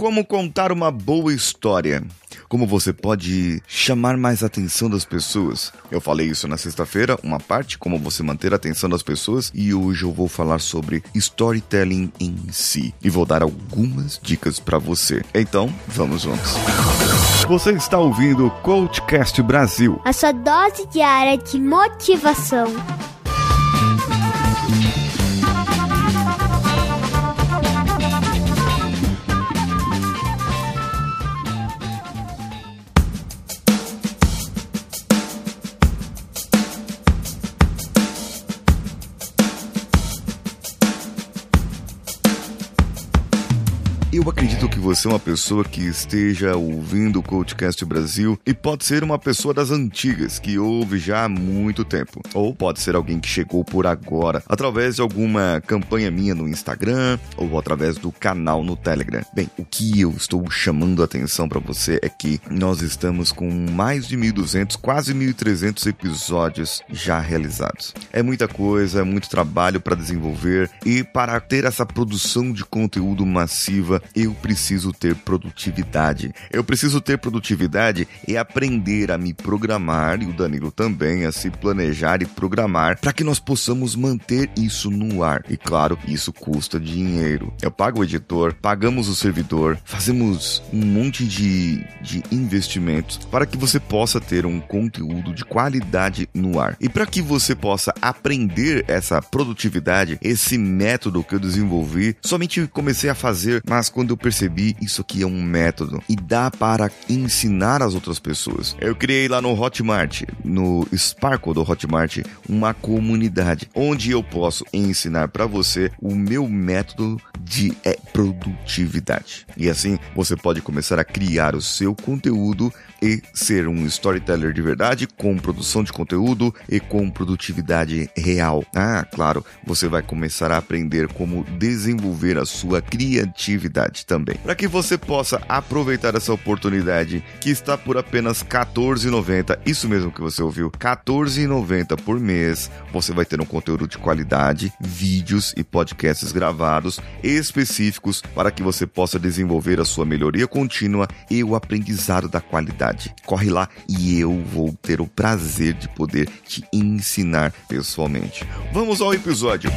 como contar uma boa história. Como você pode chamar mais atenção das pessoas. Eu falei isso na sexta-feira, uma parte, como você manter a atenção das pessoas, e hoje eu vou falar sobre storytelling em si e vou dar algumas dicas para você. Então, vamos juntos. Você está ouvindo o Coachcast Brasil. A sua dose diária de motivação. Acredito que você é uma pessoa que esteja ouvindo o Coachcast Brasil e pode ser uma pessoa das antigas, que ouve já há muito tempo. Ou pode ser alguém que chegou por agora, através de alguma campanha minha no Instagram ou através do canal no Telegram. Bem, o que eu estou chamando a atenção para você é que nós estamos com mais de 1.200, quase 1.300 episódios já realizados. É muita coisa, é muito trabalho para desenvolver e para ter essa produção de conteúdo massiva eu preciso ter produtividade. Eu preciso ter produtividade e aprender a me programar, e o Danilo também, a se planejar e programar para que nós possamos manter isso no ar. E claro, isso custa dinheiro. Eu pago o editor, pagamos o servidor, fazemos um monte de, de investimentos para que você possa ter um conteúdo de qualidade no ar. E para que você possa aprender essa produtividade, esse método que eu desenvolvi, somente comecei a fazer, mas quando eu percebi isso aqui é um método e dá para ensinar as outras pessoas. Eu criei lá no Hotmart, no Sparkle do Hotmart, uma comunidade onde eu posso ensinar para você o meu método de é, produtividade. E assim você pode começar a criar o seu conteúdo e ser um storyteller de verdade com produção de conteúdo e com produtividade real. Ah, claro, você vai começar a aprender como desenvolver a sua criatividade também. Para que você possa aproveitar essa oportunidade que está por apenas R$14,90, isso mesmo que você ouviu, R$14,90 por mês, você vai ter um conteúdo de qualidade, vídeos e podcasts gravados específicos para que você possa desenvolver a sua melhoria contínua e o aprendizado da qualidade. Corre lá e eu vou ter o prazer de poder te ensinar pessoalmente. Vamos ao episódio.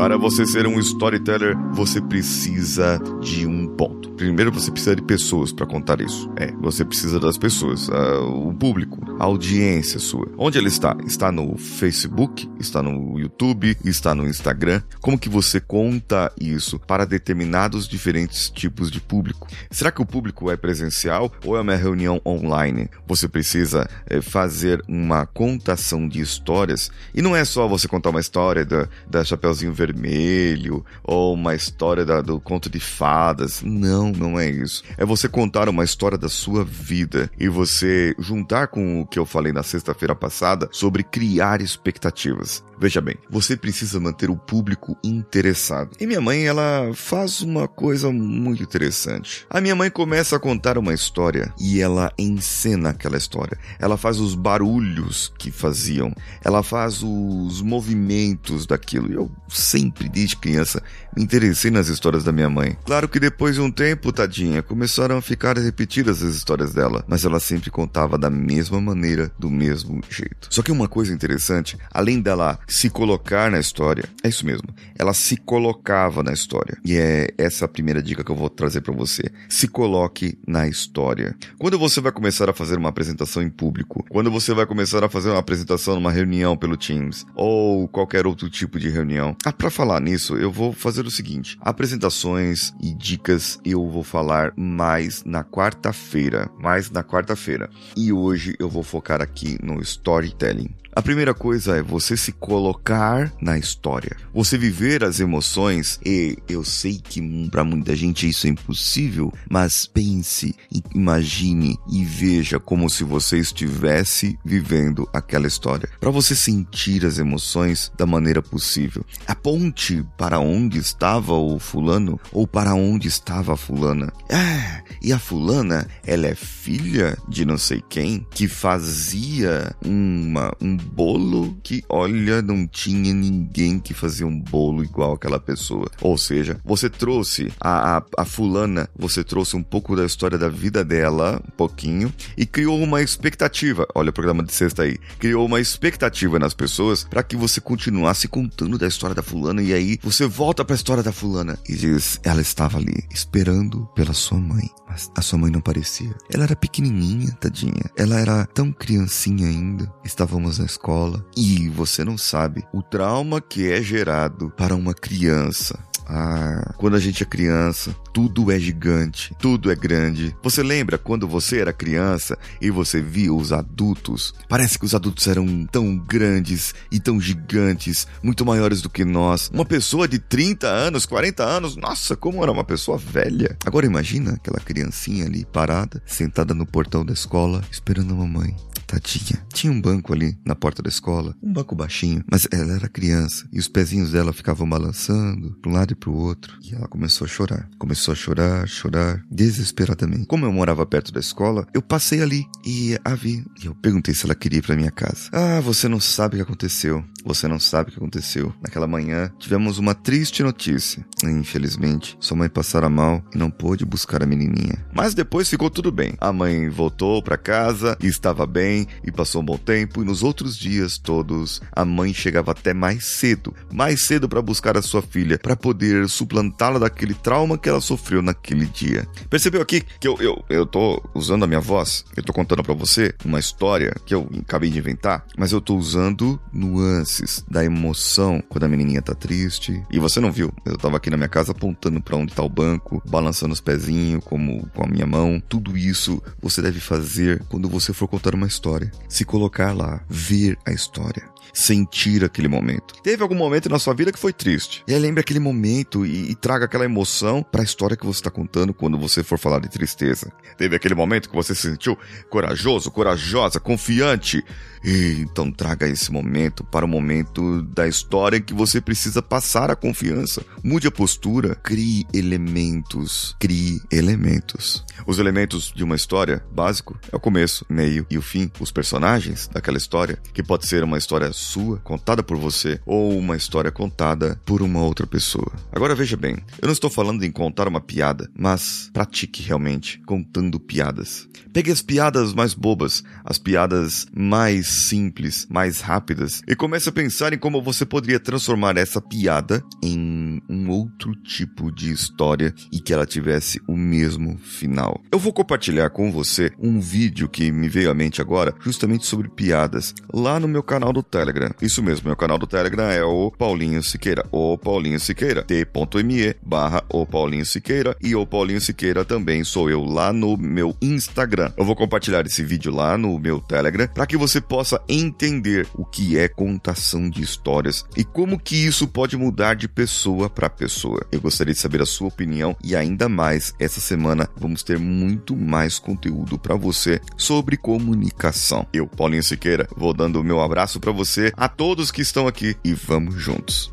Para você ser um storyteller, você precisa de um ponto. Primeiro, você precisa de pessoas para contar isso. É, você precisa das pessoas, uh, o público, audiência sua. Onde ela está? Está no Facebook, está no YouTube, está no Instagram. Como que você conta isso para determinados diferentes tipos de público? Será que o público é presencial ou é uma reunião online? Você precisa é, fazer uma contação de histórias e não é só você contar uma história da, da Chapeuzinho Vermelho ou uma história da, do conto de fadas. Não, não é isso. É você contar uma história da sua vida e você juntar com o que eu falei na sexta-feira passada sobre criar expectativas. Veja bem, você precisa manter o público interessado. E minha mãe, ela faz uma coisa muito interessante. A minha mãe começa a contar uma história e ela encena aquela história. Ela faz os barulhos que faziam. Ela faz os movimentos daquilo. Eu sempre, desde criança, me interessei nas histórias da minha mãe. Claro que depois de um tempo, tadinha, começaram a ficar repetidas as histórias dela, mas ela sempre contava da mesma maneira, do mesmo jeito. Só que uma coisa interessante, além dela se colocar na história. É isso mesmo. Ela se colocava na história. E é essa a primeira dica que eu vou trazer para você. Se coloque na história. Quando você vai começar a fazer uma apresentação em público, quando você vai começar a fazer uma apresentação numa reunião pelo Teams ou qualquer outro tipo de reunião. Ah, para falar nisso, eu vou fazer o seguinte: apresentações e dicas eu vou falar mais na quarta-feira, mais na quarta-feira. E hoje eu vou focar aqui no storytelling. A primeira coisa é você se colocar na história. Você viver as emoções e eu sei que para muita gente isso é impossível, mas pense, imagine e veja como se você estivesse vivendo aquela história. Para você sentir as emoções da maneira possível. Aponte para onde estava o fulano ou para onde estava a fulana. Ah, e a fulana, ela é filha de não sei quem que fazia uma um bolo que, olha, não tinha ninguém que fazia um bolo igual aquela pessoa. Ou seja, você trouxe a, a, a fulana, você trouxe um pouco da história da vida dela, um pouquinho, e criou uma expectativa. Olha o programa de sexta aí. Criou uma expectativa nas pessoas para que você continuasse contando da história da fulana e aí você volta para a história da fulana e diz: ela estava ali esperando pela sua mãe, mas a sua mãe não parecia. Ela era pequenininha, tadinha. Ela era tão criancinha ainda. Estávamos na escola e você não sabe o trauma que é gerado para uma criança ah, quando a gente é criança, tudo é gigante, tudo é grande. Você lembra quando você era criança e você via os adultos? Parece que os adultos eram tão grandes e tão gigantes, muito maiores do que nós. Uma pessoa de 30 anos, 40 anos, nossa, como era uma pessoa velha. Agora imagina aquela criancinha ali parada, sentada no portão da escola, esperando a mamãe. Tadinha. Tinha um banco ali na porta da escola, um banco baixinho, mas ela era criança e os pezinhos dela ficavam balançando para um lado e para o outro. E ela começou a chorar. Começou a chorar, chorar, desesperadamente. Como eu morava perto da escola, eu passei ali e a vi. E eu perguntei se ela queria ir para minha casa. Ah, você não sabe o que aconteceu. Você não sabe o que aconteceu. Naquela manhã, tivemos uma triste notícia. Infelizmente, sua mãe passara mal e não pôde buscar a menininha. Mas depois ficou tudo bem. A mãe voltou para casa e estava bem e passou um bom tempo. E nos outros dias todos, a mãe chegava até mais cedo, mais cedo para buscar a sua filha, para poder suplantá-la daquele trauma que ela sofreu naquele dia. Percebeu aqui que eu, eu, eu tô usando a minha voz? Eu tô contando para você uma história que eu acabei de inventar, mas eu tô usando nuances da emoção quando a menininha tá triste. E você não viu? Eu tava aqui na minha casa apontando para onde tá o banco, balançando os pezinhos como com a minha mão. Tudo isso você deve fazer quando você for contar uma história. Se colocar lá, ver a história sentir aquele momento. Teve algum momento na sua vida que foi triste. E aí lembre aquele momento e, e traga aquela emoção para a história que você está contando quando você for falar de tristeza. Teve aquele momento que você se sentiu corajoso, corajosa, confiante. E, então traga esse momento para o momento da história em que você precisa passar a confiança. Mude a postura, crie elementos, crie elementos. Os elementos de uma história básico é o começo, meio e o fim, os personagens daquela história, que pode ser uma história sua, contada por você, ou uma história contada por uma outra pessoa. Agora veja bem, eu não estou falando em contar uma piada, mas pratique realmente contando piadas. Pegue as piadas mais bobas, as piadas mais simples, mais rápidas, e comece a pensar em como você poderia transformar essa piada em um outro tipo de história e que ela tivesse o mesmo final. Eu vou compartilhar com você um vídeo que me veio à mente agora, justamente sobre piadas, lá no meu canal do Telegram. Isso mesmo, meu canal do Telegram é o Paulinho Siqueira, o Paulinho Siqueira, t.me barra o Paulinho Siqueira e o Paulinho Siqueira também sou eu lá no meu Instagram. Eu vou compartilhar esse vídeo lá no meu Telegram para que você possa entender o que é contação de histórias e como que isso pode mudar de pessoa para pessoa. Eu gostaria de saber a sua opinião e ainda mais essa semana vamos ter muito mais conteúdo para você sobre comunicação. Eu, Paulinho Siqueira, vou dando o meu abraço para você, a todos que estão aqui e vamos juntos.